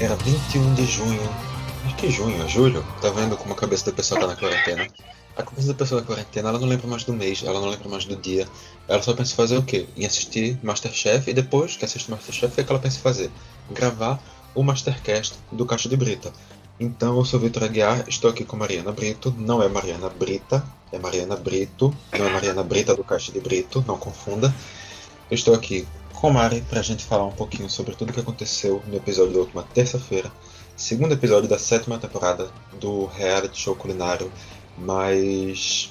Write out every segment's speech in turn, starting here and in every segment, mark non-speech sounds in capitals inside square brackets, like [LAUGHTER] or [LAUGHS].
Era 21 de junho. Acho que junho, julho. Tá vendo como a cabeça da pessoa tá na quarentena? A cabeça da pessoa na quarentena, ela não lembra mais do mês, ela não lembra mais do dia. Ela só pensa em fazer o quê? Em assistir Masterchef e depois que assiste Masterchef, o que ela pensa em fazer? Gravar o Mastercast do Caixa de Brita. Então, eu sou Vitor Aguiar, estou aqui com Mariana Brito. Não é Mariana Brita, é Mariana Brito. Não é Mariana Brita do Caixa de Brito, não confunda. Eu estou aqui com Mari para a gente falar um pouquinho sobre tudo o que aconteceu no episódio da última terça-feira, segundo episódio da sétima temporada do reality show culinário, mas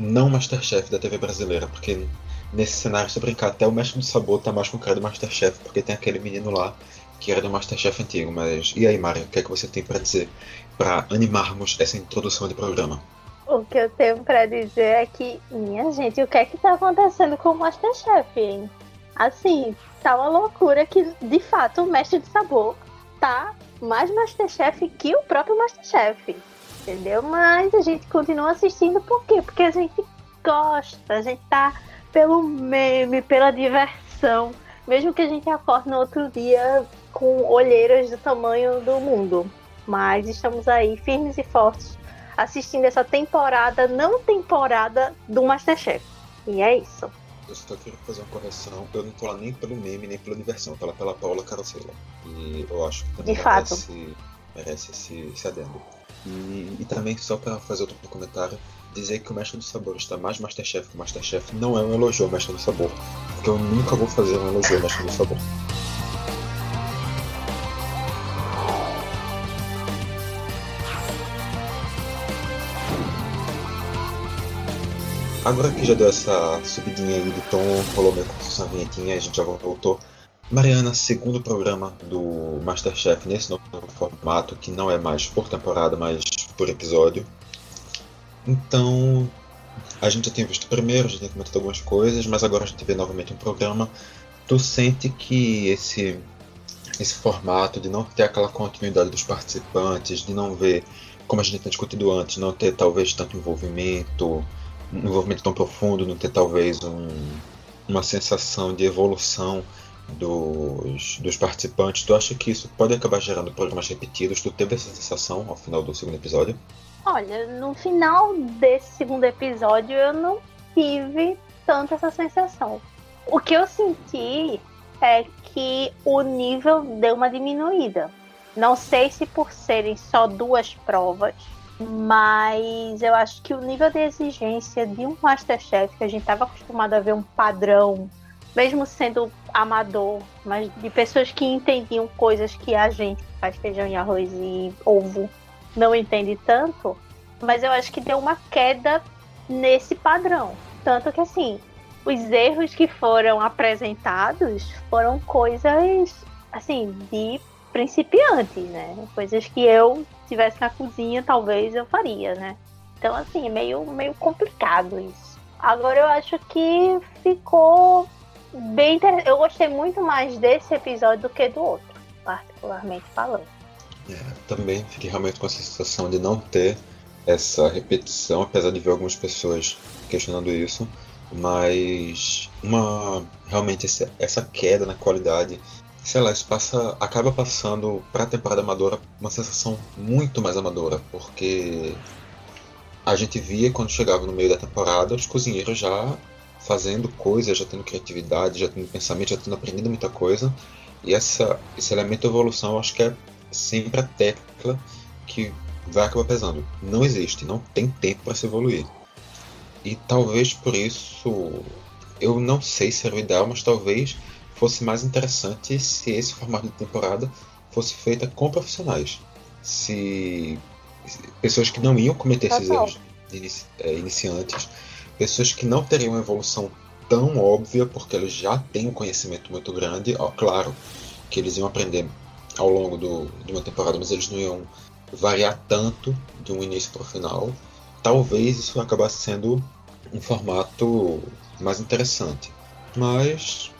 não Masterchef da TV brasileira, porque nesse cenário, se brincar, até o Mestre do Sabor tá mais com cara do Masterchef, porque tem aquele menino lá que era do Masterchef antigo. Mas e aí, Mário, o que é que você tem para dizer para animarmos essa introdução de programa? O que eu tenho para dizer é que, minha gente, o que é que tá acontecendo com o Masterchef, hein? Assim, tá uma loucura que, de fato, o Mestre de Sabor tá mais Masterchef que o próprio Masterchef. Entendeu? Mas a gente continua assistindo por quê? Porque a gente gosta, a gente tá pelo meme, pela diversão. Mesmo que a gente acorde no outro dia com olheiras do tamanho do mundo. Mas estamos aí firmes e fortes assistindo essa temporada, não temporada do Masterchef. E é isso. Eu só queria fazer uma correção. Eu não tô lá nem pelo meme, nem pela diversão. Tô lá pela Paula Carosella. E eu acho que também De merece, merece esse, esse adendo. E, e também, só para fazer outro comentário, dizer que o Mestre do Sabor está mais Masterchef que o Masterchef não é um elogio ao Mestre do Sabor. Porque eu nunca vou fazer um elogio ao Mestre do Sabor. Agora que já deu essa subidinha aí de tom, rolou minha construção vinhetinha, a gente já voltou. Mariana, segundo programa do Masterchef nesse novo formato, que não é mais por temporada, mas por episódio. Então, a gente já tinha visto primeiro, já tinha comentado algumas coisas, mas agora a gente vê novamente um programa. Tu sente que esse, esse formato de não ter aquela continuidade dos participantes, de não ver, como a gente tinha discutido antes, não ter talvez tanto envolvimento, um envolvimento tão profundo, não ter talvez um, uma sensação de evolução dos, dos participantes, tu acha que isso pode acabar gerando programas repetidos? Tu teve essa sensação ao final do segundo episódio? Olha, no final desse segundo episódio eu não tive tanto essa sensação. O que eu senti é que o nível deu uma diminuída. Não sei se por serem só duas provas, mas eu acho que o nível de exigência de um Masterchef, que a gente estava acostumado a ver um padrão, mesmo sendo amador, mas de pessoas que entendiam coisas que a gente faz feijão e arroz e ovo não entende tanto, mas eu acho que deu uma queda nesse padrão. Tanto que assim, os erros que foram apresentados foram coisas assim de principiante, né? Coisas que eu tivesse na cozinha, talvez eu faria, né? Então assim, é meio meio complicado isso. Agora eu acho que ficou bem interessante. Eu gostei muito mais desse episódio do que do outro, particularmente falando. É, também fiquei realmente com a sensação de não ter essa repetição, apesar de ver algumas pessoas questionando isso, mas uma realmente essa, essa queda na qualidade, sei lá, isso passa, acaba passando para a temporada amadora uma sensação muito mais amadora, porque a gente via quando chegava no meio da temporada os cozinheiros já fazendo coisas, já tendo criatividade, já tendo pensamento, já tendo aprendido muita coisa, e essa, esse elemento de evolução acho que é sempre a tecla que vai acabar pesando. Não existe, não tem tempo para se evoluir. E talvez por isso, eu não sei se era o ideal, mas talvez fosse mais interessante se esse formato de temporada fosse feita com profissionais. Se pessoas que não iam cometer esses Total. erros inici- eh, iniciantes, pessoas que não teriam uma evolução tão óbvia porque eles já têm um conhecimento muito grande, ó, claro que eles iam aprender ao longo do, de uma temporada, mas eles não iam variar tanto de um início para o final. Talvez isso acabasse sendo um formato mais interessante. Mas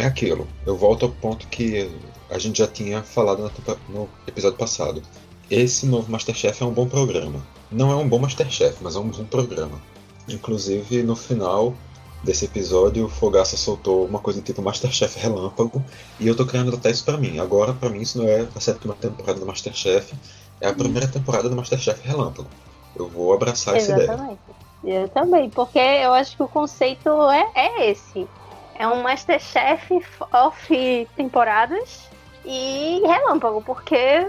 é aquilo. Eu volto ao ponto que a gente já tinha falado no episódio passado. Esse novo Masterchef é um bom programa. Não é um bom Masterchef, mas é um bom programa. Inclusive, no final, desse episódio, o Fogaça soltou uma coisa tipo Masterchef Relâmpago, e eu tô querendo adotar isso pra mim. Agora, pra mim, isso não é a sétima temporada do Masterchef, é a primeira temporada do Masterchef Relâmpago. Eu vou abraçar Exatamente. essa ideia. Eu também, porque eu acho que o conceito é, é esse. É um Masterchef off temporadas e relâmpago, porque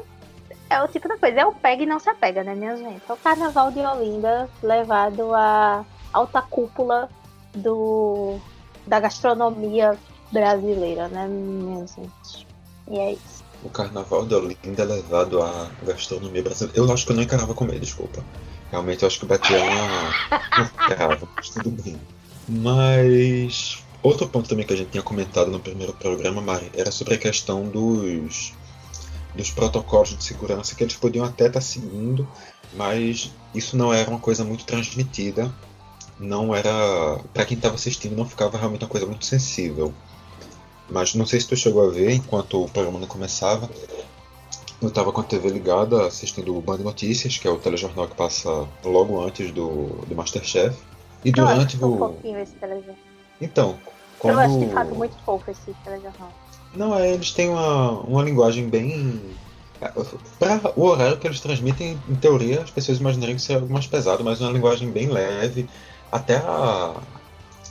é o tipo da coisa, é o pega e não se apega, né, minha gente? É o carnaval de Olinda levado à alta cúpula do, da gastronomia brasileira, né, minha gente? E é isso. O carnaval de Olinda é levado à gastronomia brasileira. Eu acho que eu não encarava comer, desculpa. Realmente eu acho que batia uma. [LAUGHS] encarava, mas tudo bem. Mas. Outro ponto também que a gente tinha comentado no primeiro programa, Mari, era sobre a questão dos dos protocolos de segurança que eles podiam até estar seguindo, mas isso não era uma coisa muito transmitida, não era para quem estava assistindo não ficava realmente uma coisa muito sensível. Mas não sei se tu chegou a ver enquanto o programa não começava. Eu estava com a TV ligada assistindo o Band Notícias, que é o telejornal que passa logo antes do, do Masterchef. E durante eu acho o. Um pouquinho esse telejornal. Então, quando... Eu acho de fato muito fofo esse telejornal. Não, é, eles têm uma, uma linguagem bem. Para o horário que eles transmitem, em teoria, as pessoas imaginariam que seria algo mais pesado, mas uma linguagem bem leve. Até a,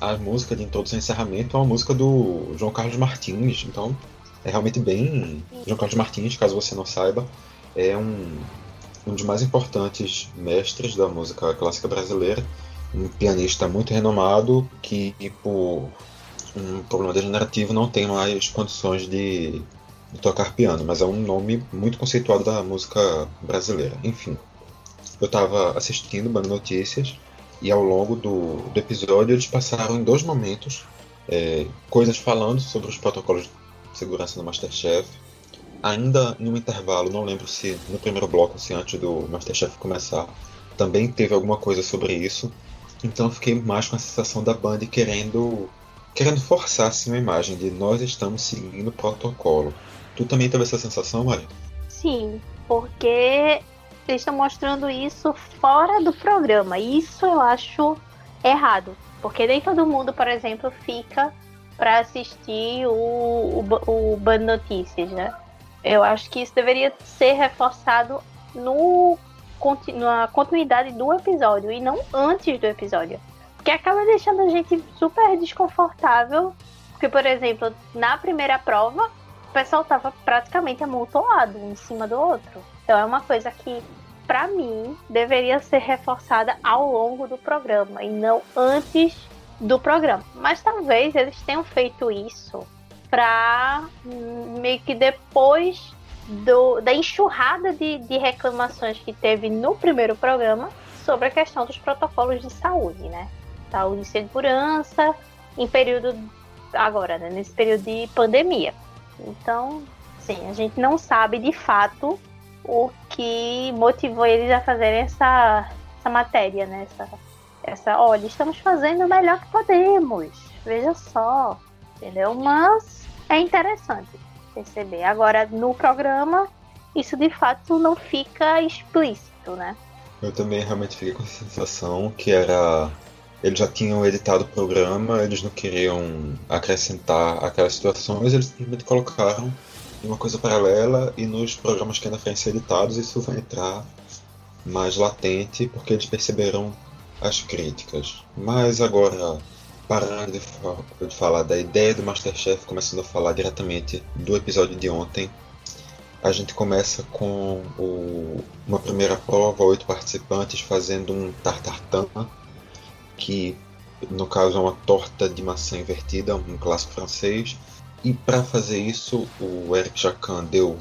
a música de introdução e encerramento é uma música do João Carlos Martins, então é realmente bem. João Carlos Martins, caso você não saiba, é um, um dos mais importantes mestres da música clássica brasileira, um pianista muito renomado que, por um problema degenerativo, não tem mais condições de, de tocar piano, mas é um nome muito conceituado da música brasileira. Enfim, eu estava assistindo Band Notícias e ao longo do, do episódio eles passaram em dois momentos é, coisas falando sobre os protocolos de segurança no Masterchef. Ainda em um intervalo, não lembro se no primeiro bloco, se antes do Masterchef começar, também teve alguma coisa sobre isso. Então eu fiquei mais com a sensação da Band querendo querendo forçar assim, uma imagem de nós estamos seguindo o protocolo. Tu também teve essa sensação, Maria? Sim, porque eles estão mostrando isso fora do programa. Isso eu acho errado. Porque nem todo mundo, por exemplo, fica para assistir o, o, o Band Notícias, né? Eu acho que isso deveria ser reforçado no, na continuidade do episódio e não antes do episódio. Porque acaba deixando a gente super desconfortável. Porque, por exemplo, na primeira prova, o pessoal tava praticamente amontoado um em cima do outro. Então é uma coisa que, para mim, deveria ser reforçada ao longo do programa e não antes do programa. Mas talvez eles tenham feito isso para meio que depois do, da enxurrada de, de reclamações que teve no primeiro programa sobre a questão dos protocolos de saúde, né? saúde e segurança em período agora, né, nesse período de pandemia. Então, sim, a gente não sabe de fato o que motivou eles a fazer essa, essa matéria, né? Essa, essa, olha, estamos fazendo o melhor que podemos. Veja só, entendeu? Mas é interessante perceber. Agora, no programa, isso de fato não fica explícito, né? Eu também realmente fiquei com a sensação que era eles já tinham editado o programa, eles não queriam acrescentar aquelas situações, eles simplesmente colocaram em uma coisa paralela e nos programas que ainda foram ser editados isso vai entrar mais latente porque eles perceberam as críticas. Mas agora, parando de, de falar da ideia do Masterchef, começando a falar diretamente do episódio de ontem, a gente começa com o, uma primeira prova, oito participantes fazendo um tartartan que no caso é uma torta de maçã invertida, um clássico francês. E para fazer isso, o Eric Jacan deu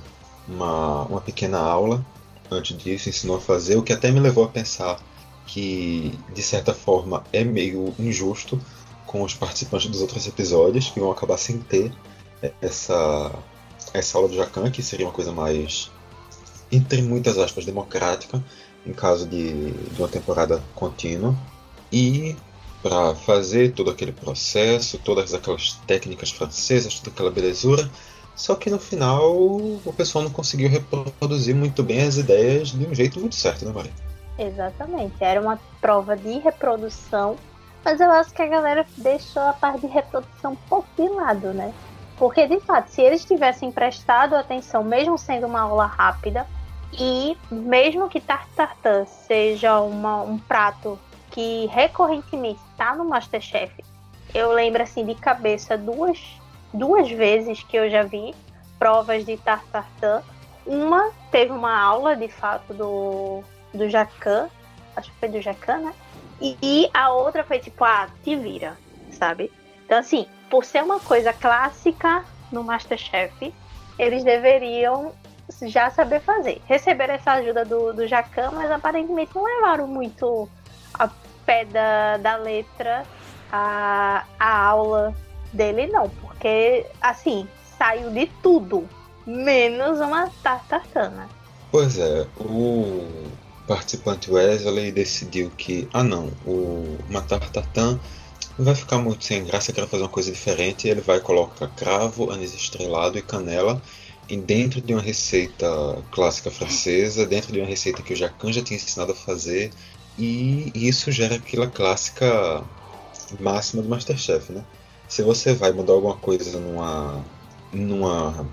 uma, uma pequena aula antes disso, ensinou a fazer, o que até me levou a pensar que, de certa forma, é meio injusto com os participantes dos outros episódios, que vão acabar sem ter essa, essa aula do Jacan, que seria uma coisa mais, entre muitas aspas, democrática, em caso de, de uma temporada contínua. E para fazer todo aquele processo, todas aquelas técnicas francesas, toda aquela belezura, só que no final o pessoal não conseguiu reproduzir muito bem as ideias de um jeito muito certo, né, Maria? Exatamente. Era uma prova de reprodução Mas eu acho que a galera deixou a parte de reprodução um pouco de lado, né? Porque, de fato, se eles tivessem prestado atenção, mesmo sendo uma aula rápida, e mesmo que tartartã seja uma, um prato que recorrentemente está no Masterchef, eu lembro assim de cabeça duas, duas vezes que eu já vi provas de tartartã. Uma teve uma aula de fato do, do Jacan, acho que foi do Jacan, né? E, e a outra foi tipo, ah, te vira, sabe? Então, assim, por ser uma coisa clássica no Masterchef, eles deveriam já saber fazer. Receberam essa ajuda do, do Jacan, mas aparentemente não levaram muito a pé da, da letra a, a aula dele, não. Porque, assim, saiu de tudo, menos uma tartatana. Pois é, o participante Wesley decidiu que, ah não, o Matar Tartan vai ficar muito sem graça, quer fazer uma coisa diferente, ele vai colocar cravo, anis estrelado e canela e dentro de uma receita clássica francesa, dentro de uma receita que o Jacan já tinha ensinado a fazer, e isso gera aquela clássica máxima do Masterchef, né? Se você vai mudar alguma coisa numa, numa,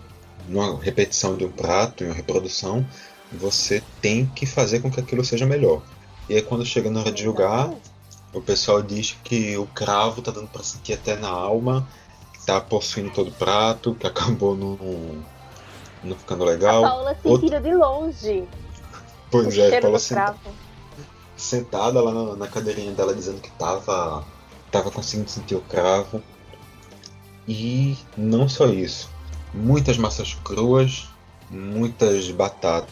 numa repetição de um prato, em uma reprodução, você tem que fazer com que aquilo seja melhor. E aí quando chega na hora de julgar, o pessoal diz que o cravo tá dando para sentir até na alma, que tá possuindo todo o prato, que acabou num não ficando legal. A Paula se Outro... de longe. Pois é, Paula senta... sentada lá na, na, cadeirinha dela dizendo que tava, tava conseguindo sentir o cravo. E não só isso. Muitas massas cruas, muitas batatas,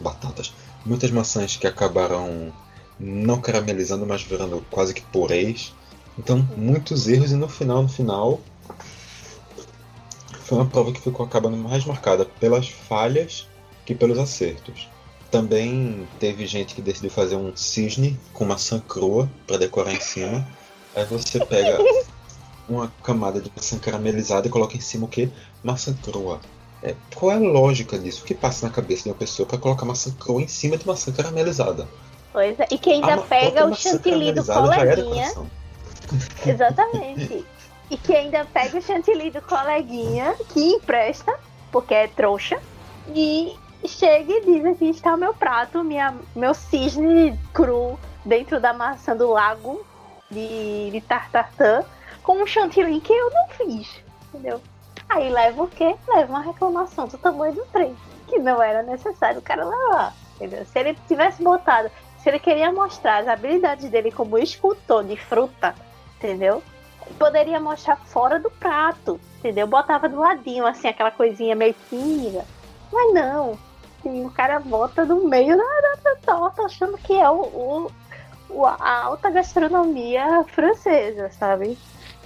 batatas, muitas maçãs que acabaram não caramelizando, mas virando quase que purês. Então, muitos erros e no final, no final, foi uma prova que ficou acabando mais marcada pelas falhas que pelos acertos. Também teve gente que decidiu fazer um cisne com maçã crua para decorar em cima. Aí você pega [LAUGHS] uma camada de maçã caramelizada e coloca em cima o que? Maçã crua. É, qual é a lógica disso? O que passa na cabeça de uma pessoa para colocar maçã crua em cima de maçã caramelizada? Pois é, e que ainda a pega o chantilly do coleguinha. É [LAUGHS] Exatamente. E que ainda pega o chantilly do coleguinha, que empresta, porque é trouxa, e chega e diz aqui está o meu prato, minha, meu cisne cru dentro da maçã do lago de, de tartartã, com um chantilly que eu não fiz, entendeu? Aí leva o quê? Leva uma reclamação do tamanho do trem, que não era necessário o cara levar, entendeu? Se ele tivesse botado, se ele queria mostrar as habilidades dele como escultor de fruta, entendeu? poderia mostrar fora do prato, entendeu? Botava do ladinho, assim, aquela coisinha meio tímida. Mas não. O cara bota no meio da, torta, achando que é o, o, a alta gastronomia francesa, sabe?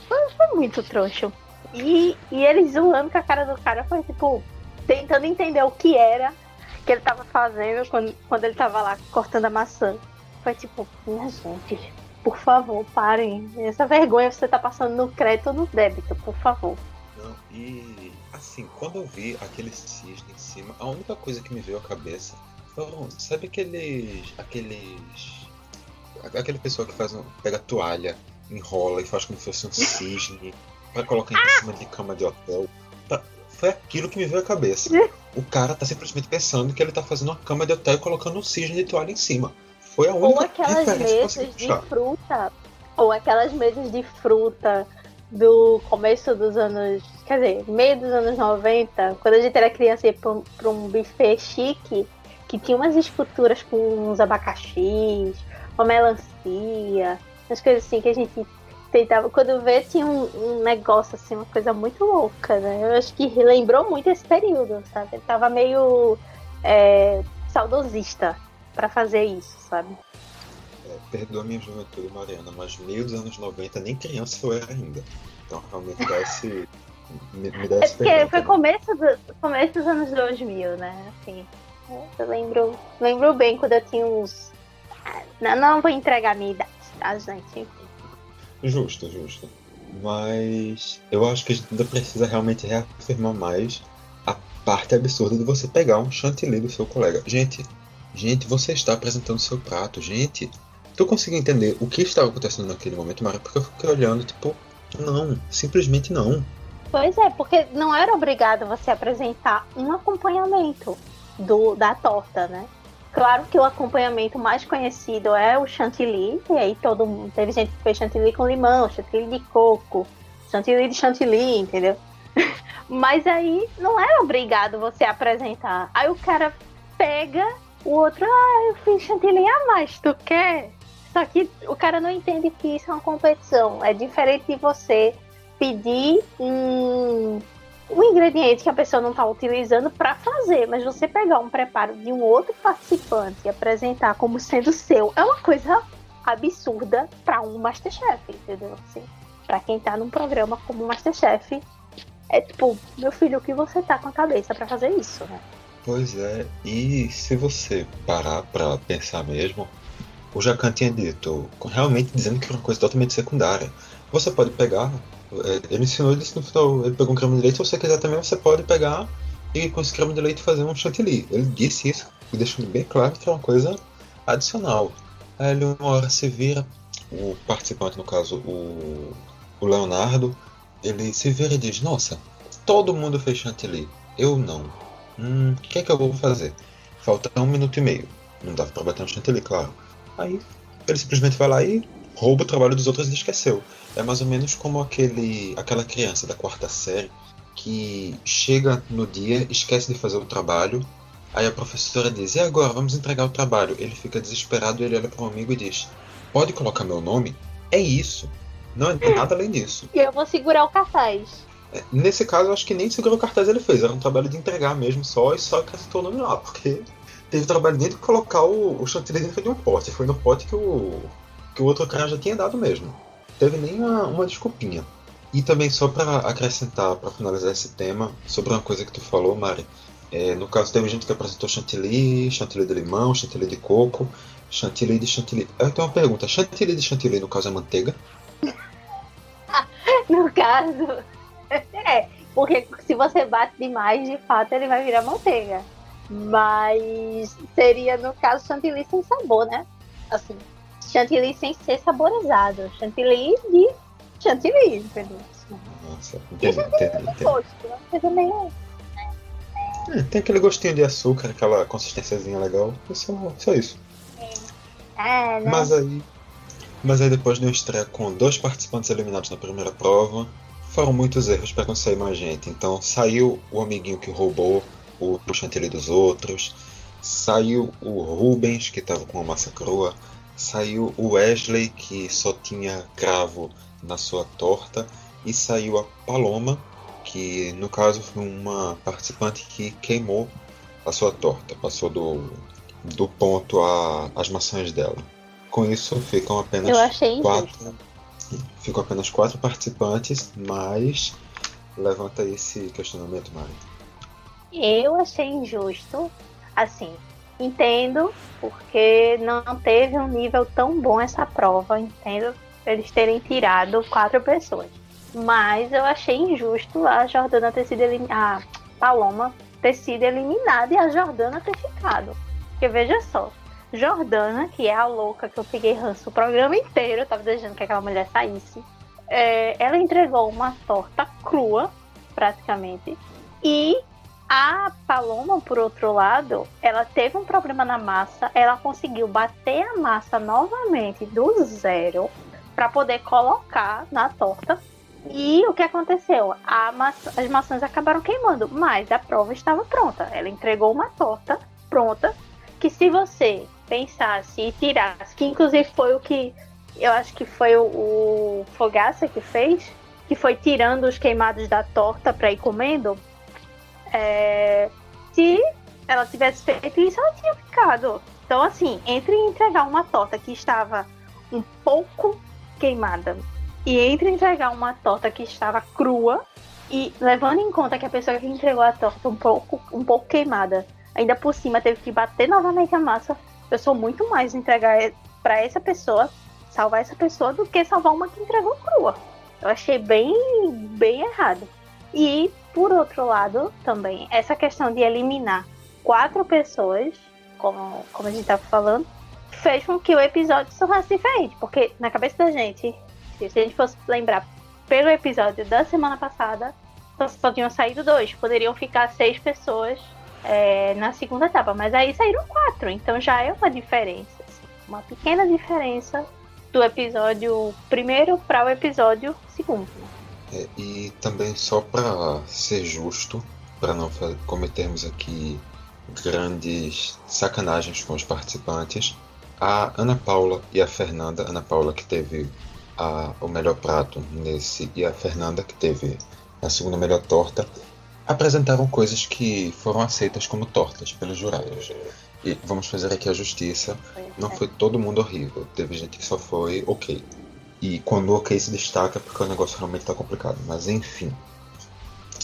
Foi, foi muito troncho. E, e ele zoando com a cara do cara foi tipo, tentando entender o que era que ele tava fazendo quando, quando ele tava lá cortando a maçã. Foi tipo, minha gente, por favor, parem. Essa vergonha você tá passando no crédito ou no débito, por favor. Não, e assim, quando eu vi aquele cisne em cima, a única coisa que me veio à cabeça foram, sabe aqueles. aqueles. aquele pessoa que faz um, pega toalha, enrola e faz como se fosse um cisne para colocar em cima de cama de hotel. Foi aquilo que me veio à cabeça. O cara tá simplesmente pensando que ele tá fazendo uma cama de hotel e colocando um cisne de toalha em cima. Foi a única Ou aquelas mesas de fruta. Ou aquelas mesas de fruta do começo dos anos. Quer dizer, meio dos anos 90, quando a gente era criança ia pra, pra um buffet chique, que tinha umas esculturas com uns abacaxis, uma melancia, umas coisas assim que a gente tentava. Quando vê, tinha um, um, negócio assim, uma coisa muito louca, né? Eu acho que lembrou muito esse período, sabe? Ele tava meio é, saudosista para fazer isso, sabe? É, perdoa minha juventude, Mariana, mas meio dos anos 90 nem criança eu era ainda. Então realmente dá esse. [LAUGHS] me, me dá é porque pergunta, foi né? começo, do, começo dos anos 2000, né? Assim, eu lembro, lembro bem quando eu tinha uns. Não, não vou entregar a minha idade, tá, gente? Justo, justo. Mas eu acho que a gente ainda precisa realmente reafirmar mais a parte absurda de você pegar um chantilly do seu colega. Gente, Gente, você está apresentando seu prato. Gente, Tu conseguiu entender o que estava acontecendo naquele momento, Mara? Porque eu fiquei olhando, tipo, não, simplesmente não. Pois é, porque não era obrigado você apresentar um acompanhamento do, da torta, né? Claro que o acompanhamento mais conhecido é o chantilly, e aí todo mundo. Teve gente que fez chantilly com limão, chantilly de coco, chantilly de chantilly, entendeu? [LAUGHS] Mas aí não era obrigado você apresentar. Aí o cara pega, o outro, ah, eu fiz chantilly a mais, tu quer? Só que o cara não entende que isso é uma competição. É diferente de você pedir um, um ingrediente que a pessoa não está utilizando para fazer, mas você pegar um preparo de um outro participante e apresentar como sendo seu é uma coisa absurda para um Masterchef, entendeu? Assim, para quem está num programa como Masterchef, é tipo, meu filho, o que você tá com a cabeça para fazer isso, né? Pois é, e se você parar para pensar mesmo, o Jacan tinha dito, realmente dizendo que era uma coisa totalmente secundária. Você pode pegar, ele ensinou isso no final, ele pegou um creme de leite, se você quiser também, você pode pegar e com esse creme de leite fazer um chantilly. Ele disse isso, deixando bem claro que é uma coisa adicional. Aí ele uma hora se vira, o participante, no caso o, o Leonardo, ele se vira e diz, nossa, todo mundo fez chantilly, eu não. Hum, o que é que eu vou fazer? Falta um minuto e meio. Não dá pra bater um chantilly, claro. Aí ele simplesmente vai lá e rouba o trabalho dos outros e esqueceu. É mais ou menos como aquele, aquela criança da quarta série que chega no dia, esquece de fazer o trabalho, aí a professora diz: E agora, vamos entregar o trabalho. Ele fica desesperado, ele olha para um amigo e diz: Pode colocar meu nome? É isso. Não é nada além disso. E eu vou segurar o cartaz. É, nesse caso, eu acho que nem segurar o cartaz ele fez, era um trabalho de entregar mesmo só e só acrescentou o nome lá, porque teve trabalho nem de colocar o, o chantilly dentro de um pote. Foi no pote que o, que o outro cara já tinha dado mesmo. Teve nem uma, uma desculpinha. E também só para acrescentar, para finalizar esse tema, sobre uma coisa que tu falou, Mari. É, no caso, teve gente que apresentou chantilly, chantilly de limão, chantilly de coco, chantilly de chantilly. Eu tenho uma pergunta: chantilly de chantilly, no caso, é manteiga? [LAUGHS] no caso, [LAUGHS] é. Porque se você bate demais, de fato, ele vai virar manteiga. Mas seria, no caso, chantilly sem sabor, né? Assim, chantilly sem ser saborizado. Chantilly de chantilly, entendeu? Nossa, entendi, entendi. meio... É, tem aquele gostinho de açúcar, aquela consistênciazinha legal. É só, só isso. É, né? Mas aí. Mas aí depois de uma estreia com dois participantes eliminados na primeira prova, foram muitos erros para conseguir mais gente. Então saiu o amiguinho que roubou o, chantilly dos outros, saiu o Rubens, que estava com a massa crua, saiu o Wesley, que só tinha cravo na sua torta, e saiu a Paloma, que no caso foi uma participante que queimou a sua torta, passou do, do ponto às maçãs dela. Com isso ficam apenas quatro. Ficam apenas quatro participantes, mas levanta esse questionamento, Mari. Eu achei injusto, assim, entendo porque não teve um nível tão bom essa prova, entendo eles terem tirado quatro pessoas. Mas eu achei injusto a Jordana ter sido eliminada, a Paloma ter sido eliminada e a Jordana ter ficado. Porque veja só, Jordana, que é a louca que eu peguei ranço o programa inteiro, eu tava desejando que aquela mulher saísse. É, ela entregou uma torta crua, praticamente, e a Paloma, por outro lado, ela teve um problema na massa, ela conseguiu bater a massa novamente do zero para poder colocar na torta. E o que aconteceu? As maçãs acabaram queimando, mas a prova estava pronta. Ela entregou uma torta pronta que se você pensasse e tirasse, que inclusive foi o que eu acho que foi o, o Fogaça que fez, que foi tirando os queimados da torta para ir comendo é, se ela tivesse feito isso, ela tinha ficado. Então, assim, entre entregar uma torta que estava um pouco queimada e entre entregar uma torta que estava crua e levando em conta que a pessoa que entregou a torta um pouco, um pouco queimada, ainda por cima teve que bater novamente a massa, eu sou muito mais entregar para essa pessoa, salvar essa pessoa, do que salvar uma que entregou crua. Eu achei bem, bem errado. E por outro lado, também, essa questão de eliminar quatro pessoas, como, como a gente estava falando, fez com que o episódio se tornasse diferente. Porque na cabeça da gente, se a gente fosse lembrar pelo episódio da semana passada, só tinham saído dois. Poderiam ficar seis pessoas é, na segunda etapa. Mas aí saíram quatro. Então já é uma diferença. Assim, uma pequena diferença do episódio primeiro para o episódio segundo. É, e também só para ser justo, para não cometermos aqui grandes sacanagens com os participantes, a Ana Paula e a Fernanda, Ana Paula que teve a, o melhor prato nesse e a Fernanda que teve a segunda melhor torta, apresentaram coisas que foram aceitas como tortas pelos jurados. E vamos fazer aqui a justiça. Não foi todo mundo horrível. Teve gente que só foi ok. E quando o ok se destaca, porque o negócio realmente tá complicado. Mas enfim.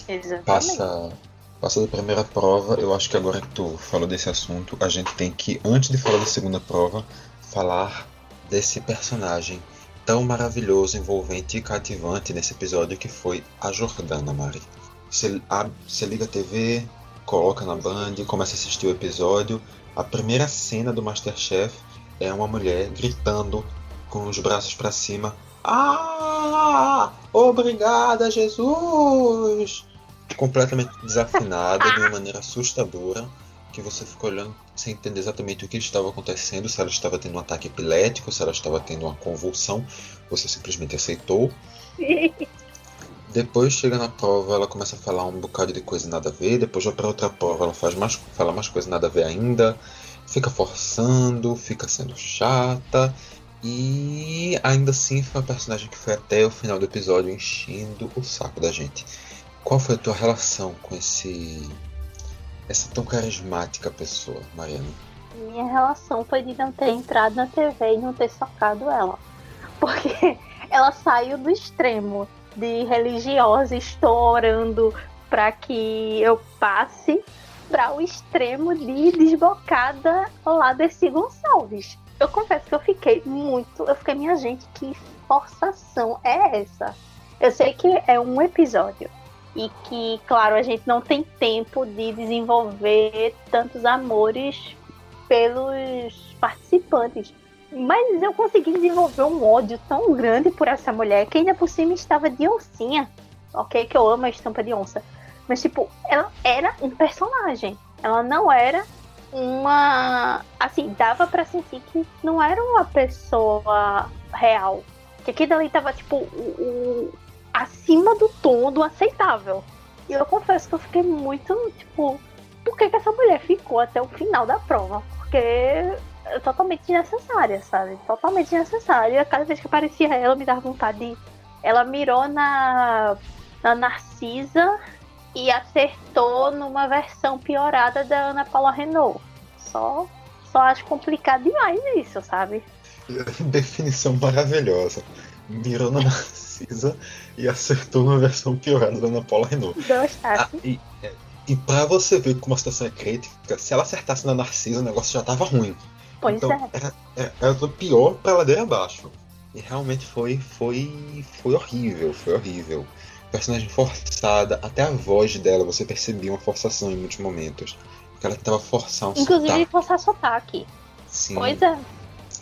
Exatamente. Passa, passa da primeira prova. Eu acho que agora que tu falou desse assunto, a gente tem que, antes de falar da segunda prova, falar desse personagem tão maravilhoso, envolvente e cativante nesse episódio que foi a Jordana, Mari. Você, você liga a TV, coloca na Band, começa a assistir o episódio a primeira cena do Masterchef é uma mulher gritando com os braços para cima: Ah! Obrigada, Jesus! Completamente desafinada, de uma [LAUGHS] maneira assustadora, que você ficou olhando sem entender exatamente o que estava acontecendo, se ela estava tendo um ataque epilético, se ela estava tendo uma convulsão, você simplesmente aceitou. [LAUGHS] Depois chega na prova, ela começa a falar um bocado de coisa nada a ver. Depois vai para outra prova, ela faz mais, fala mais coisa nada a ver ainda. Fica forçando, fica sendo chata. E ainda assim foi uma personagem que foi até o final do episódio enchendo o saco da gente. Qual foi a tua relação com esse essa tão carismática pessoa, Mariana? Minha relação foi de não ter entrado na TV e não ter socado ela. Porque [LAUGHS] ela saiu do extremo de religiosa, estou orando para que eu passe para o extremo de desbocada lá desse Gonçalves. Eu confesso que eu fiquei muito, eu fiquei minha gente, que forçação é essa? Eu sei que é um episódio e que, claro, a gente não tem tempo de desenvolver tantos amores pelos participantes. Mas eu consegui desenvolver um ódio tão grande por essa mulher que ainda por cima estava de oncinha. Ok, que eu amo a estampa de onça. Mas, tipo, ela era um personagem. Ela não era uma. Assim, dava para sentir que não era uma pessoa real. Que aquilo ali tava, tipo, o, acima do tom do aceitável. E eu confesso que eu fiquei muito, tipo, por que, que essa mulher ficou até o final da prova? Porque totalmente desnecessária, sabe? Totalmente desnecessária. Cada vez que aparecia ela, me dava vontade de. Ela mirou na, na Narcisa e acertou numa versão piorada da Ana Paula Renault. Só, só acho complicado demais isso, sabe? [LAUGHS] Definição maravilhosa. Mirou na Narcisa e acertou numa versão piorada da Ana Paula Renault. Ah, e, e pra você ver como a situação é crítica, se ela acertasse na Narcisa, o negócio já tava ruim. Pois então, é. Era, era, era do pior pra ladeira abaixo. E realmente foi, foi, foi horrível, foi horrível. Personagem forçada, até a voz dela você percebia uma forçação em muitos momentos. Porque ela tentava forçar um Inclusive sotaque. forçar sotaque. Sim. Pois é.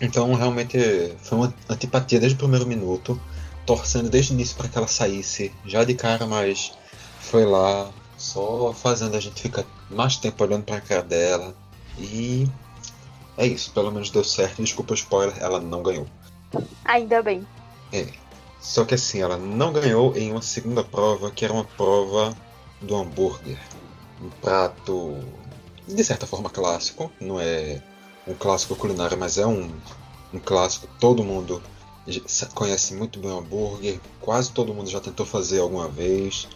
Então realmente foi uma antipatia desde o primeiro minuto, torcendo desde o início para que ela saísse já de cara, mas foi lá só fazendo a gente ficar mais tempo olhando para a cara dela. E é isso, pelo menos deu certo. Desculpa o spoiler, ela não ganhou. Ainda bem. É. Só que assim, ela não ganhou em uma segunda prova, que era uma prova do hambúrguer. Um prato de certa forma clássico, não é um clássico culinário, mas é um, um clássico. Todo mundo conhece muito bem o hambúrguer, quase todo mundo já tentou fazer alguma vez,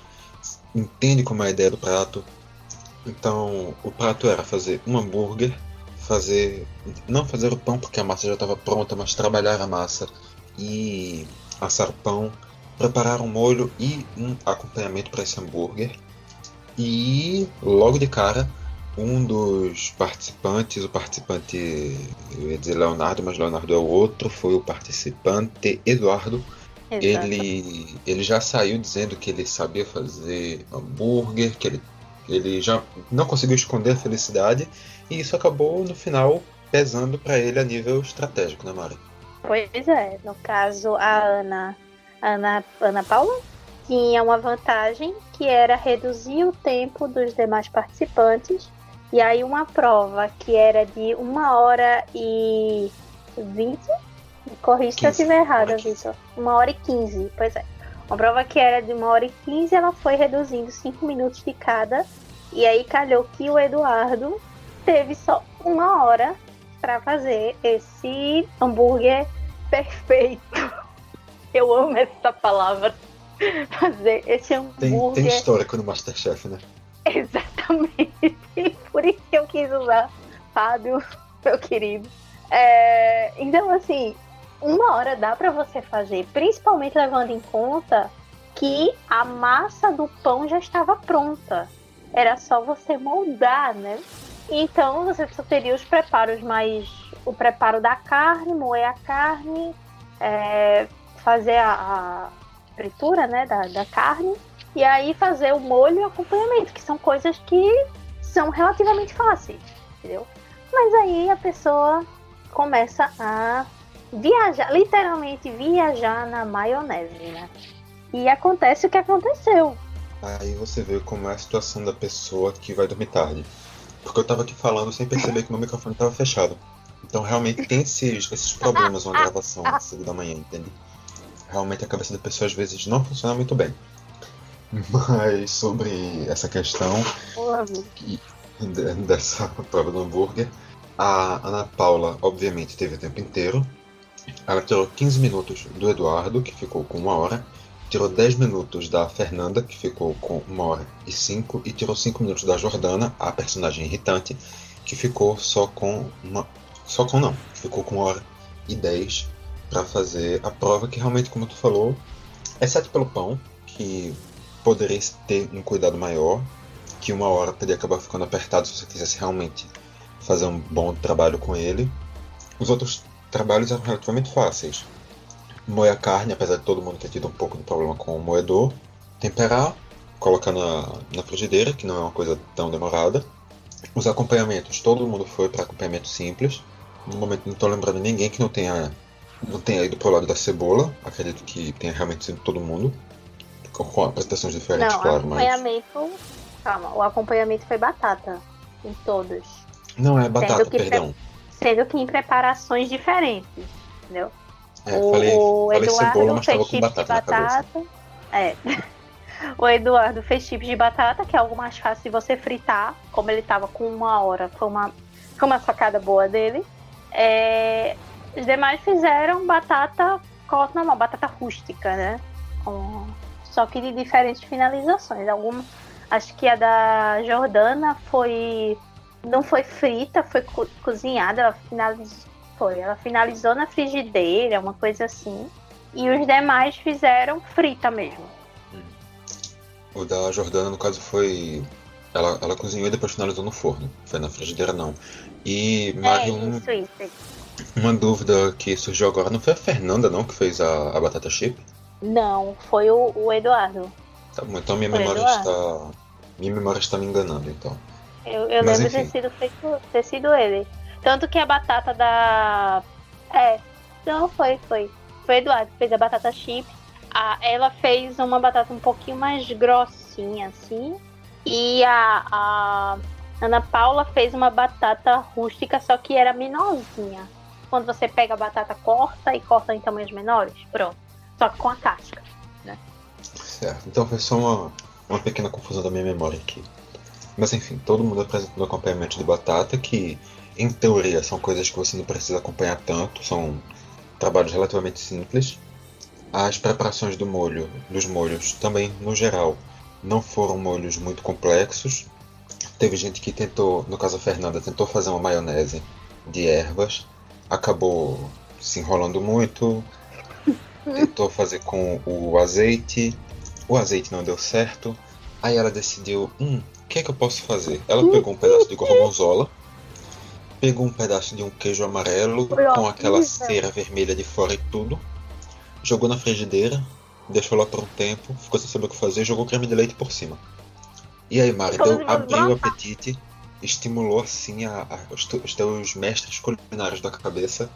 entende como é a ideia do prato. Então, o prato era fazer um hambúrguer, fazer não fazer o pão porque a massa já estava pronta, mas trabalhar a massa e assar o pão, preparar um molho e um acompanhamento para esse hambúrguer. E logo de cara, um dos participantes, o participante, eu ia dizer Leonardo, mas Leonardo é o outro, foi o participante Eduardo. Exato. Ele, ele já saiu dizendo que ele sabia fazer hambúrguer, que ele, ele já não conseguiu esconder a felicidade, e isso acabou no final pesando para ele a nível estratégico, né, Mari? Pois é, no caso a Ana, Ana, Ana Paula tinha uma vantagem que era reduzir o tempo dos demais participantes e aí uma prova que era de uma hora e vinte, corrija se eu estiver errada, Vitor. Uma hora e quinze, pois é. Uma prova que era de uma hora e quinze, ela foi reduzindo cinco minutos de cada. E aí calhou que o Eduardo teve só uma hora para fazer esse hambúrguer perfeito. Eu amo essa palavra. Fazer esse hambúrguer. Tem, tem histórico no Masterchef, né? Exatamente. [LAUGHS] Por isso que eu quis usar Fábio, meu querido. É, então, assim, uma hora dá para você fazer, principalmente levando em conta que a massa do pão já estava pronta. Era só você moldar, né? Então você só teria os preparos mais. O preparo da carne, moer a carne, é, fazer a, a, fritura né, da, da carne, e aí fazer o molho e o acompanhamento, que são coisas que são relativamente fáceis, entendeu? Mas aí a pessoa começa a viajar, literalmente viajar na maionese, né? E acontece o que aconteceu. Aí você vê como é a situação da pessoa que vai dormir tarde. Porque eu tava aqui falando sem perceber que meu microfone tava fechado. Então realmente tem esses, esses problemas na gravação [LAUGHS] às 5 da manhã, entende? Realmente a cabeça da pessoa às vezes não funciona muito bem. Mas sobre essa questão que, dessa [LAUGHS] prova do hambúrguer, a Ana Paula obviamente teve o tempo inteiro. Ela tirou 15 minutos do Eduardo, que ficou com uma hora, tirou 10 minutos da Fernanda, que ficou com uma hora e cinco, e tirou 5 minutos da Jordana, a personagem irritante, que ficou só com uma. Só com não, ficou com uma hora e 10 para fazer a prova, que realmente, como tu falou, exceto pelo pão, que poderia ter um cuidado maior, que uma hora poderia acabar ficando apertado se você quisesse realmente fazer um bom trabalho com ele. Os outros trabalhos eram relativamente fáceis moer a carne, apesar de todo mundo ter tido um pouco de problema com o moedor, temperar, colocar na, na frigideira, que não é uma coisa tão demorada. Os acompanhamentos, todo mundo foi para acompanhamento simples. No momento não estou lembrando ninguém que não tenha, não tenha ido para o lado da cebola. Acredito que tenha realmente sido todo mundo. Com apresentações diferentes, não, claro, acompanhamento, mas. Calma, o acompanhamento foi batata. Em todos. Não, é batata, perdão. Pre... Sendo que em preparações diferentes. Entendeu? É, o, falei, o Eduardo cebola, fez chips de batata. É. [LAUGHS] o Eduardo fez chips de batata, que é algo mais fácil de você fritar. Como ele tava com uma hora, foi uma, foi uma sacada boa dele. É, os demais fizeram batata normal, batata rústica, né? Com, só que de diferentes finalizações. Alguma, acho que a da Jordana foi. Não foi frita, foi co cozinhada, ela finalizou foi. Ela finalizou na frigideira, uma coisa assim. E os demais fizeram frita mesmo. O da Jordana, no caso, foi. Ela, ela cozinhou e depois finalizou no forno. Foi na frigideira, não. E mais é, um, isso, isso. uma dúvida que surgiu agora. Não foi a Fernanda, não, que fez a, a batata chip? Não, foi o, o Eduardo. Tá bom, então minha memória está. Minha memória está me enganando, então. Eu, eu lembro de ter sido, feito, ter sido ele. Tanto que a batata da. É, não foi, foi. Foi Eduardo que fez a batata chip. A, ela fez uma batata um pouquinho mais grossinha, assim. E a, a Ana Paula fez uma batata rústica, só que era menorzinha. Quando você pega a batata, corta e corta em tamanhos menores. Pronto. Só que com a casca, né? Certo. Então foi só uma, uma pequena confusão da minha memória aqui. Mas enfim, todo mundo apresentou acompanhamento de batata que em teoria, são coisas que você não precisa acompanhar tanto, são trabalhos relativamente simples. As preparações do molho, dos molhos, também no geral, não foram molhos muito complexos. Teve gente que tentou, no caso a Fernanda, tentou fazer uma maionese de ervas, acabou se enrolando muito, [LAUGHS] tentou fazer com o azeite, o azeite não deu certo. Aí ela decidiu, hum, o que é que eu posso fazer? Ela pegou um pedaço de gorgonzola pegou um pedaço de um queijo amarelo com aquela cera vermelha de fora e tudo, jogou na frigideira, deixou lá por um tempo, ficou sem saber o que fazer, jogou creme de leite por cima. E aí, Mari, deu, abriu o apetite, estimulou assim a, a, os, os teus mestres culinários da cabeça?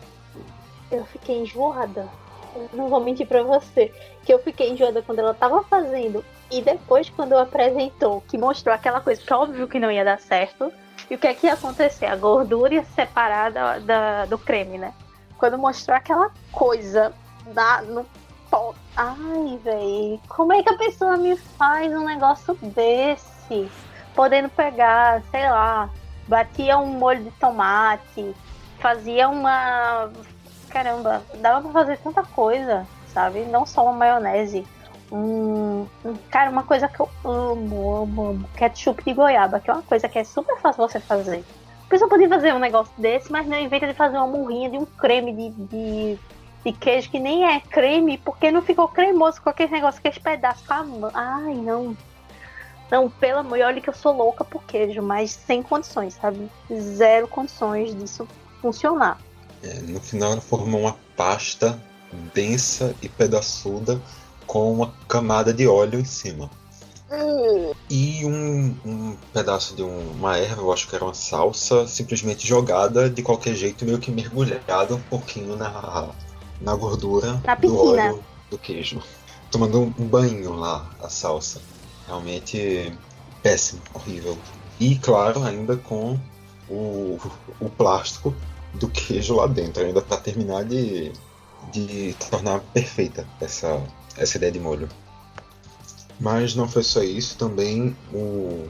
Eu fiquei enjoada. Eu não vou mentir pra você. Que eu fiquei enjoada quando ela tava fazendo. E depois, quando apresentou, que mostrou aquela coisa que óbvio que não ia dar certo. E o que é que ia acontecer? A gordura ia separar da, da do creme, né? Quando mostrou aquela coisa da, no pó. Ai, velho. Como é que a pessoa me faz um negócio desse? Podendo pegar, sei lá, batia um molho de tomate, fazia uma. Caramba, dava pra fazer tanta coisa, sabe? Não só uma maionese. Um, cara, uma coisa que eu amo, amo, amo, ketchup de goiaba, que é uma coisa que é super fácil você fazer. A pessoa podia fazer um negócio desse, mas não inventa de fazer uma murrinha de um creme de, de, de queijo que nem é creme, porque não ficou cremoso com aquele negócio, aqueles pedaços com a. Ai, não. Não, pelo amor, olha que eu sou louca por queijo, mas sem condições, sabe? Zero condições disso funcionar. É, no final ela formou uma pasta densa e pedaçuda com uma camada de óleo em cima. E um, um pedaço de um- uma erva, eu acho que era uma salsa, simplesmente jogada de qualquer jeito, meio que mergulhada um pouquinho na, na gordura Na do óleo do queijo. Tomando um, um banho lá, a salsa. Realmente péssimo, horrível. E claro, ainda com o, o plástico do queijo lá dentro, ainda para terminar de, de tornar perfeita essa, essa ideia de molho. Mas não foi só isso, também o...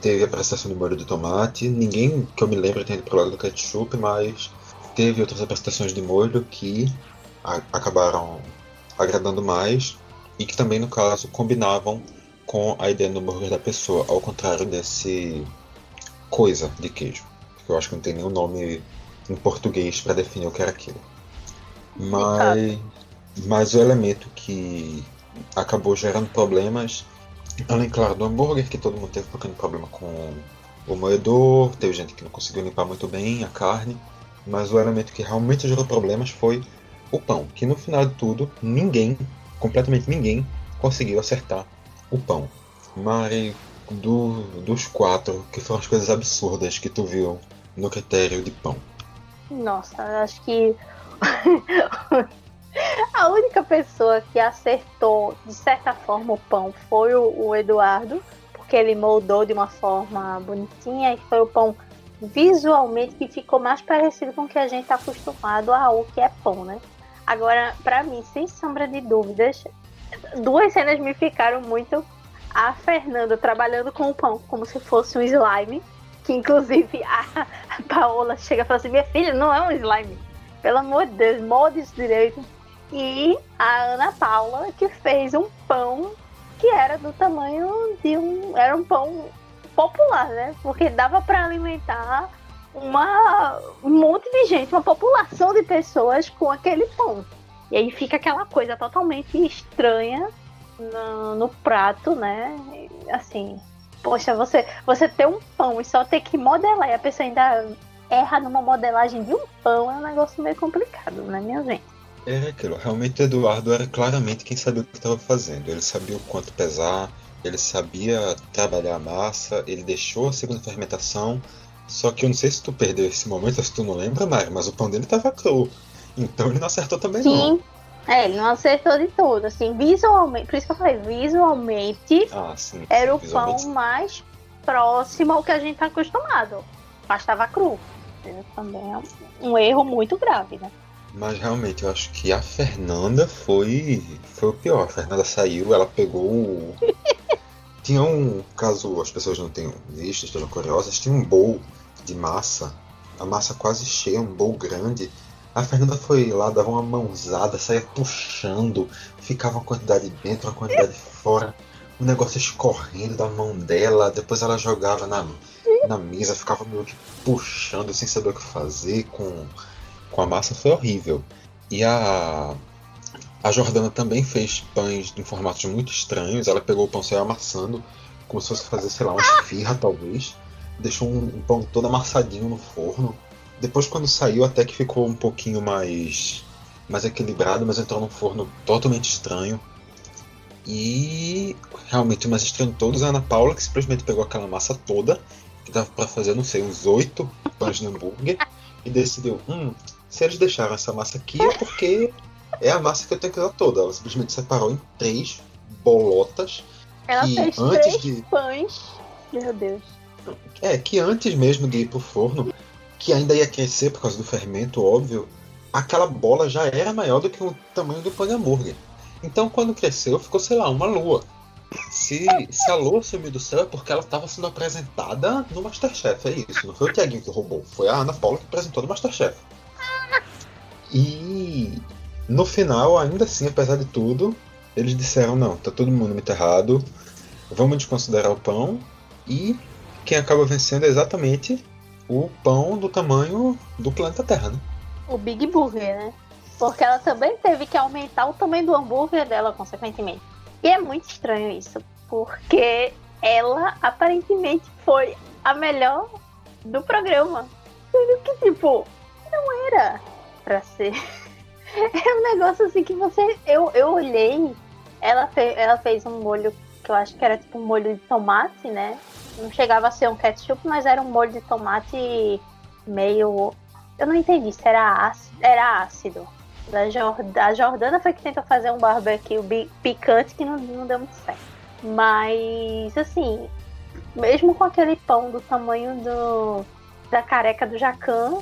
teve a prestação de molho de tomate. Ninguém que eu me lembro tenha ido pro lado do ketchup, mas teve outras apresentações de molho que a- acabaram agradando mais e que também, no caso, combinavam com a ideia do hambúrguer da pessoa, ao contrário desse coisa de queijo. Que eu acho que não tem nenhum nome em português para definir o que era aquilo. Mas, mas o elemento que acabou gerando problemas, além, claro, do hambúrguer, que todo mundo teve um pequeno problema com o moedor, teve gente que não conseguiu limpar muito bem a carne, mas o elemento que realmente gerou problemas foi o pão, que no final de tudo, ninguém, completamente ninguém, conseguiu acertar o pão. Mari, do, dos quatro, que foram as coisas absurdas que tu viu no critério de pão? Nossa, acho que [LAUGHS] a única pessoa que acertou, de certa forma, o pão foi o, o Eduardo, porque ele moldou de uma forma bonitinha e foi o pão visualmente que ficou mais parecido com o que a gente está acostumado ao que é pão, né? Agora, pra mim, sem sombra de dúvidas, duas cenas me ficaram muito a Fernanda trabalhando com o pão como se fosse um slime, que inclusive a a Paola chega e fala assim: Minha filha, não é um slime. Pelo amor de Deus, molde isso direito. E a Ana Paula, que fez um pão que era do tamanho de um. Era um pão popular, né? Porque dava para alimentar uma, um monte de gente, uma população de pessoas com aquele pão. E aí fica aquela coisa totalmente estranha no, no prato, né? Assim, poxa, você, você ter um pão e só ter que modelar e a pessoa ainda erra numa modelagem de um pão é um negócio meio complicado, né, minha gente? Era aquilo, realmente o Eduardo era claramente quem sabia o que estava fazendo. Ele sabia o quanto pesar, ele sabia trabalhar a massa, ele deixou a segunda fermentação. Só que eu não sei se tu perdeu esse momento, se tu não lembra, Mari, mas o pão dele estava cru. Então ele não acertou também não. Sim. É, ele não acertou de tudo, assim, visualmente, por isso que eu falei, visualmente Ah, sim. era o visualmente pão mais próximo ao que a gente tá acostumado. Mas estava cru. Também é um erro muito grave, né? Mas realmente eu acho que a Fernanda foi foi o pior. A Fernanda saiu, ela pegou [LAUGHS] tinha um. Caso as pessoas não tenham visto, estejam curiosas, tinha um bowl de massa. A massa quase cheia, um bowl grande. A Fernanda foi lá, dava uma mãozada, saía puxando, ficava uma quantidade dentro, uma quantidade fora, o negócio escorrendo da mão dela, depois ela jogava na, na mesa, ficava meio que puxando sem saber o que fazer com com a massa foi horrível. E a a Jordana também fez pães em formatos muito estranhos. Ela pegou o pão saiu amassando, como se fosse fazer, sei lá, uma esfirra talvez. Deixou um, um pão todo amassadinho no forno. Depois, quando saiu, até que ficou um pouquinho mais, mais equilibrado, mas entrou num forno totalmente estranho. E realmente o mais estranho de todos é a Ana Paula, que simplesmente pegou aquela massa toda, que dava para fazer, não sei, uns oito pães de hambúrguer e decidiu, hum, se eles deixaram essa massa aqui é porque é a massa que eu tenho que usar toda. Ela simplesmente separou em três bolotas. Ela que fez antes três de pães. Meu Deus. É, que antes mesmo de ir pro forno, que ainda ia crescer por causa do fermento, óbvio, aquela bola já era maior do que o tamanho do pão de hambúrguer. Então quando cresceu, ficou, sei lá, uma lua. Se, se a lua sumiu do céu é porque ela estava sendo apresentada no Masterchef, é isso. Não foi o Tiaguinho que roubou, foi a Ana Paula que apresentou no Masterchef. E no final, ainda assim, apesar de tudo, eles disseram, não, tá todo mundo muito errado, vamos desconsiderar o pão e quem acaba vencendo é exatamente o pão do tamanho do planeta Terra, né? O Big Burger, né? Porque ela também teve que aumentar o tamanho do hambúrguer dela, consequentemente. E é muito estranho isso, porque ela aparentemente foi a melhor do programa. Sendo que, tipo, não era pra ser. [LAUGHS] É um negócio assim que você. Eu, eu olhei, ela, fe, ela fez um molho que eu acho que era tipo um molho de tomate, né? Não chegava a ser um ketchup, mas era um molho de tomate meio. Eu não entendi se era ácido. Era ácido. Da Jord... A Jordana foi que tentou fazer um barbecue picante que não, não deu muito certo. Mas, assim, mesmo com aquele pão do tamanho do, da careca do Jacan,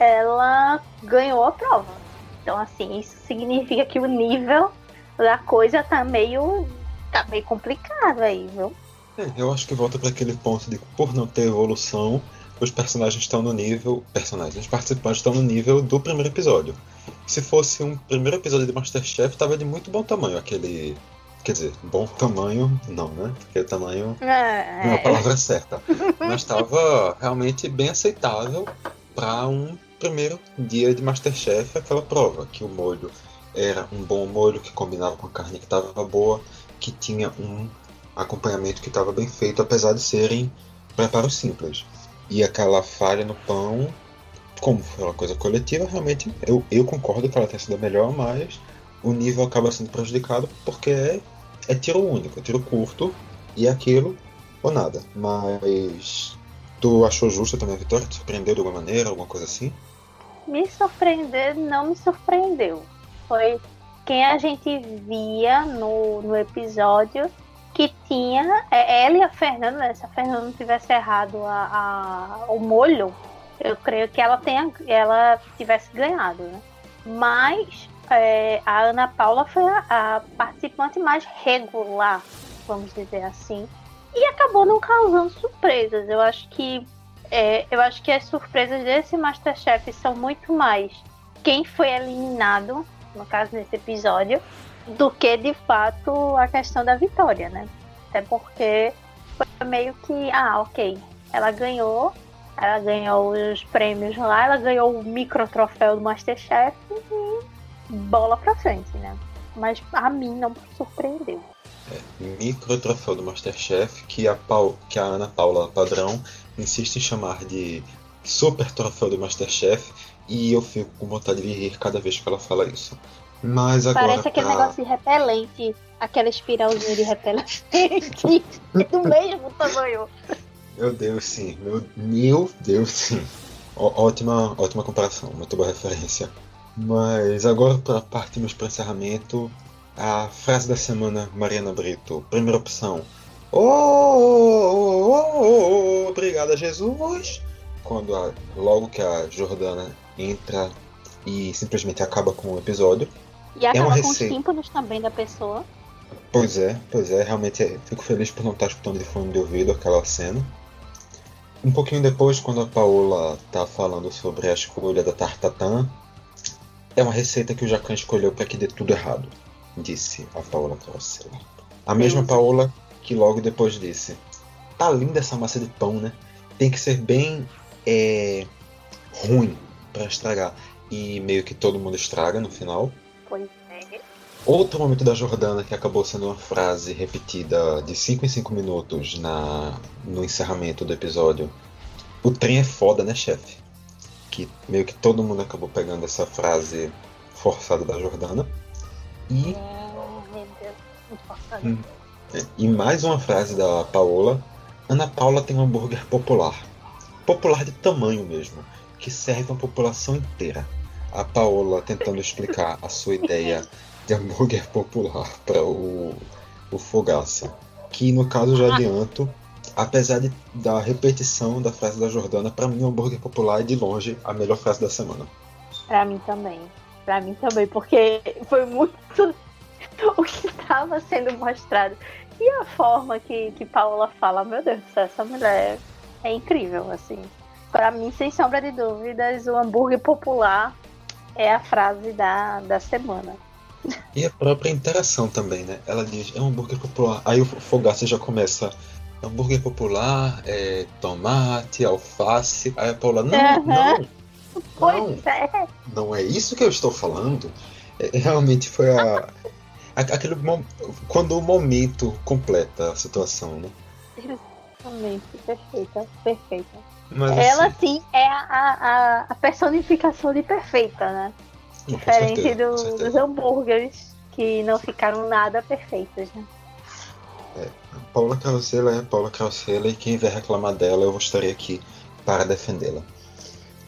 ela ganhou a prova. Então, assim, isso significa que o nível da coisa tá meio. tá meio complicado aí, viu? É, eu acho que volta para aquele ponto de por não ter evolução, os personagens estão no nível. Personagens, os participantes estão no nível do primeiro episódio. Se fosse um primeiro episódio de Masterchef, tava de muito bom tamanho aquele. Quer dizer, bom tamanho, não, né? Porque tamanho É, não é a palavra certa. [LAUGHS] Mas estava realmente bem aceitável para um primeiro dia de Masterchef, aquela prova, que o molho era um bom molho que combinava com a carne que estava boa, que tinha um acompanhamento que estava bem feito, apesar de serem preparos simples. E aquela falha no pão, como foi uma coisa coletiva, realmente eu, eu concordo que ela tenha sido melhor, mas o nível acaba sendo prejudicado porque é, é tiro único, é tiro curto, e é aquilo ou nada. Mas tu achou justa também a vitória? Te surpreendeu de alguma maneira, alguma coisa assim? Me surpreender não me surpreendeu. Foi quem a gente via no, no episódio que tinha. é, Ela e a Fernanda, né? Se a Fernanda não tivesse errado a, a- o molho, eu creio que ela tenha ela tivesse ganhado, né? Mas é, a Ana Paula foi a, a participante mais regular, vamos dizer assim. E acabou não causando surpresas. Eu acho que é, eu acho que as surpresas desse Masterchef são muito mais quem foi eliminado, no caso nesse episódio, do que de fato a questão da vitória, né? Até porque foi meio que, ah, ok, ela ganhou, ela ganhou os prêmios lá, ela ganhou o micro troféu do Masterchef e bola pra frente, né? Mas a mim não surpreendeu. Micro troféu do Masterchef que a, que a Ana Paula Padrão insiste em chamar de super troféu do Masterchef e eu fico com vontade de rir cada vez que ela fala isso. Mas agora Parece aquele pra- negócio de repelente, aquela espiralzinha de repelente [LAUGHS] do mesmo tamanho. Meu Deus, sim. Meu, meu Deus, sim. Ó- ótima, ótima comparação, muito boa referência. Mas agora para partirmos para encerramento, a frase da semana, Mariana Brito. Primeira opção. Oh, oh, oh, oh, obrigada, Jesus. Quando a- logo que a Jordana entra e simplesmente acaba com o episódio. E acaba uma com os receita. tímpanos também da pessoa. Pois é, pois é, realmente é- fico feliz por não estar escutando de fone de ouvido aquela cena. Um pouquinho depois, quando a Paola tá falando sobre a escolha da tartatã, é uma receita que o Jacan escolheu para que dê tudo errado, disse a Paola Crossela. A mesma. Paola que logo depois disse: Tá linda essa massa de pão, né? Tem que ser bem é, ruim para estragar. E meio que todo mundo estraga no final. Pois é. Outro momento da Jordana que acabou sendo uma frase repetida de 5 em 5 minutos na, no encerramento do episódio. O trem é foda, né, chefe? Que meio que todo mundo acabou pegando essa frase forçada da Jordana. E, forçado. Hum. e mais uma frase da Paola. Ana Paula tem um hambúrguer popular. popular de tamanho mesmo, que serve uma população inteira. A Paola tentando explicar a sua ideia de hambúrguer popular para o, o Fogaça. Que no caso já adianto, apesar de, da repetição da frase da Jordana, para mim o hambúrguer popular é de longe a melhor frase da semana. Para mim também. Para mim também, porque foi muito [LAUGHS] o que estava sendo mostrado. E a forma que, que Paola fala, meu Deus do céu, essa mulher é incrível, assim. Para mim, sem sombra de dúvidas, o hambúrguer popular é a frase da, da semana. E a própria interação também, né? Ela diz, é um hambúrguer popular. Aí o Fogaça já começa. Hambúrguer popular, é, tomate, alface. Aí a Paula, não, uhum. não. Pois não, é. Não é isso que eu estou falando. É, realmente foi a. aquele quando o momento completa a situação, né? Exatamente, perfeita, perfeita. Mas, Ela assim, sim é a, a, a personificação de perfeita, né? Diferente certeza, do, dos hambúrgueres que não ficaram nada perfeitos, né? É, Paula Carosella é Paula Carosella e quem vier reclamar dela eu estarei aqui para defendê-la.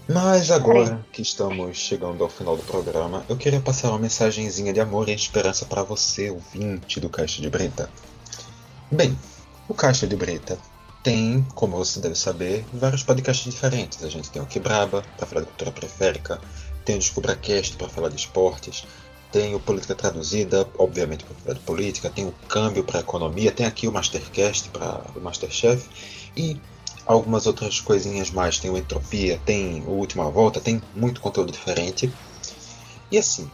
Mas agora que estamos chegando ao final do programa, eu queria passar uma mensagenzinha de amor e esperança para você, ouvinte do Caixa de Brita. Bem, o Caixa de Brita tem, como você deve saber, vários podcasts diferentes. A gente tem o Quebraba, para falar de cultura periférica, tem o DescubraCast para falar de esportes, tem o Política Traduzida, obviamente para falar de política, tem o Câmbio para economia, tem aqui o Mastercast para o Masterchef e algumas outras coisinhas mais. Tem o Entropia, tem o Última Volta, tem muito conteúdo diferente. E assim,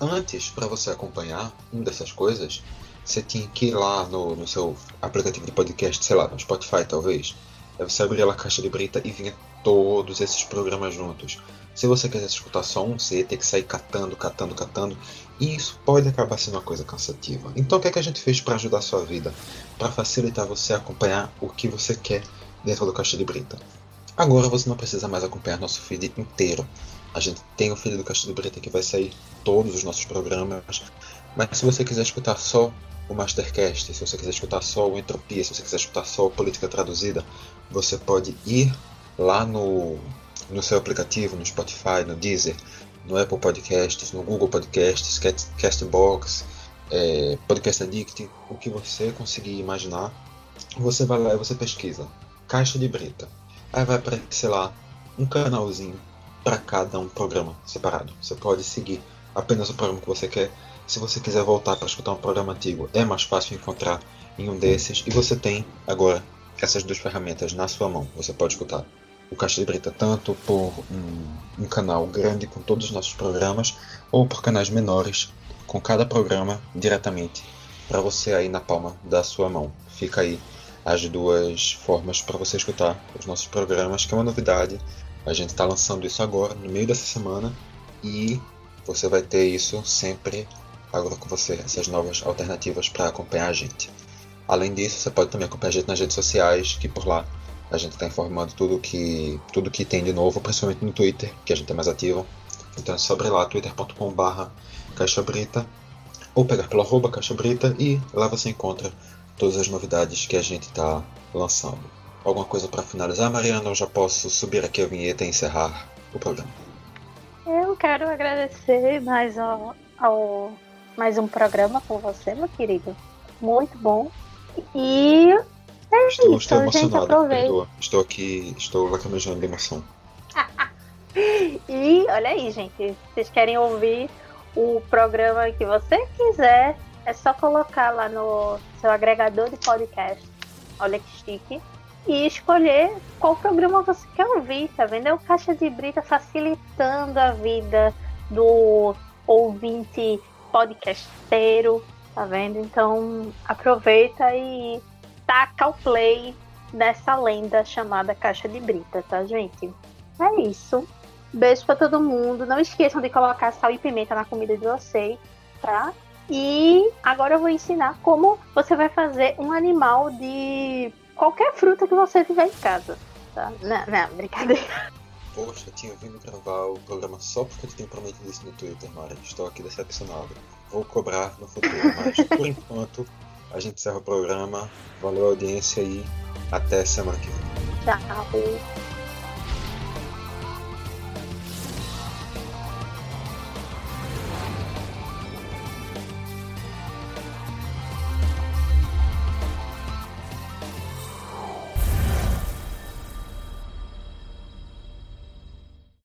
antes, para você acompanhar uma dessas coisas, você tinha que ir lá no, no seu aplicativo de podcast, sei lá, no Spotify talvez. Aí você abria a caixa de brita e vinha todos esses programas juntos. Se você quisesse escutar só um, você ia ter que sair catando, catando, catando. E isso pode acabar sendo uma coisa cansativa. Então o que, é que a gente fez para ajudar a sua vida? Para facilitar você acompanhar o que você quer dentro do de Brita. Agora você não precisa mais acompanhar nosso feed inteiro. A gente tem o feed do de Brita que vai sair todos os nossos programas. Mas se você quiser escutar só o Mastercast, se você quiser escutar só o Entropia, se você quiser escutar só o Política Traduzida, você pode ir lá no, no seu aplicativo, no Spotify, no Deezer, no Apple Podcasts, no Google Podcasts, Castbox, é, Podcast Addict, o que você conseguir imaginar, você vai lá e você pesquisa Caixa de Brita. Aí vai aparecer lá um canalzinho para cada um programa separado. Você pode seguir apenas o programa que você quer se você quiser voltar para escutar um programa antigo, é mais fácil encontrar em um desses. E você tem agora essas duas ferramentas na sua mão. Você pode escutar o Caixa de Brita tanto por um, um canal grande com todos os nossos programas, ou por canais menores com cada programa diretamente para você aí na palma da sua mão. Fica aí as duas formas para você escutar os nossos programas, que é uma novidade. A gente está lançando isso agora, no meio dessa semana, e você vai ter isso sempre agora com você essas novas alternativas para acompanhar a gente. Além disso, você pode também acompanhar a gente nas redes sociais, que por lá a gente está informando tudo que tudo que tem de novo, principalmente no Twitter, que a gente é mais ativo. Então é sobre lá, twitter.com.br caixabrita, ou pegar pelo arroba caixabrita e lá você encontra todas as novidades que a gente está lançando. Alguma coisa para finalizar, Mariana? Eu já posso subir aqui a vinheta e encerrar o programa. Eu quero agradecer mais ao, ao mais um programa com você, meu querido. Muito bom. E é estou, isso, estou perdoa. Estou aqui, estou lacrimejando de emoção. [LAUGHS] e olha aí, gente, vocês querem ouvir o programa que você quiser, é só colocar lá no seu agregador de podcast. Olha que chique. E escolher qual programa você quer ouvir, tá vendo? É o Caixa de Brita facilitando a vida do ouvinte podcasteiro, tá vendo? Então aproveita e taca o play nessa lenda chamada Caixa de Brita, tá, gente? É isso. Beijo pra todo mundo. Não esqueçam de colocar sal e pimenta na comida de vocês, tá? E agora eu vou ensinar como você vai fazer um animal de qualquer fruta que você tiver em casa. Tá? Não, não, brincadeira. Poxa, eu tinha vindo gravar o programa só porque eu tinha prometido isso no Twitter, Mara. Estou aqui decepcionado. Vou cobrar no futuro, mas por enquanto a gente encerra o programa. Valeu a audiência e até semana que vem. Tchau.